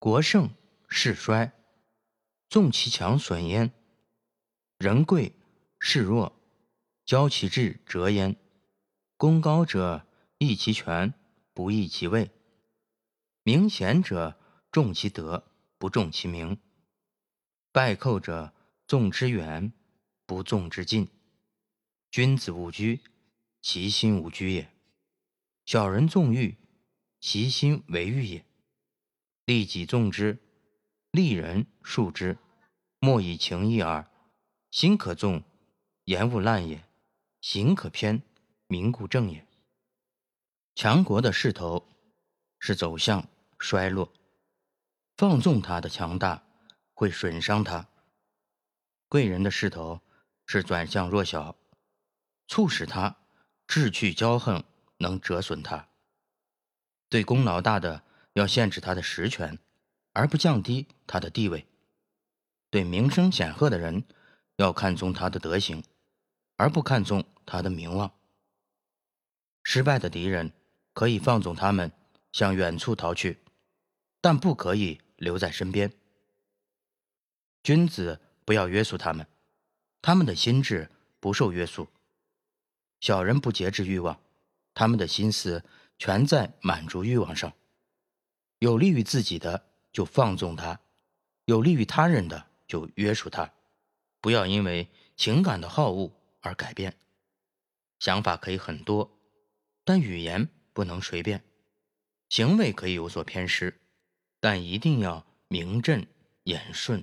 国盛势衰，纵其强损焉；人贵势弱，骄其志折焉。功高者益其权，不益其位；明贤者重其德，不重其名；败寇者纵之远，不纵之近。君子务居，其心无居也；小人纵欲，其心为欲也。利己纵之，利人恕之，莫以情义耳。心可纵，言勿滥也；行可偏，名固正也。强国的势头是走向衰落，放纵他的强大会损伤他；贵人的势头是转向弱小，促使他志趣骄横，能折损他。对功劳大的。要限制他的实权，而不降低他的地位；对名声显赫的人，要看重他的德行，而不看重他的名望。失败的敌人可以放纵他们向远处逃去，但不可以留在身边。君子不要约束他们，他们的心智不受约束；小人不节制欲望，他们的心思全在满足欲望上。有利于自己的就放纵他，有利于他人的就约束他。不要因为情感的好恶而改变。想法可以很多，但语言不能随便；行为可以有所偏失，但一定要名正言顺。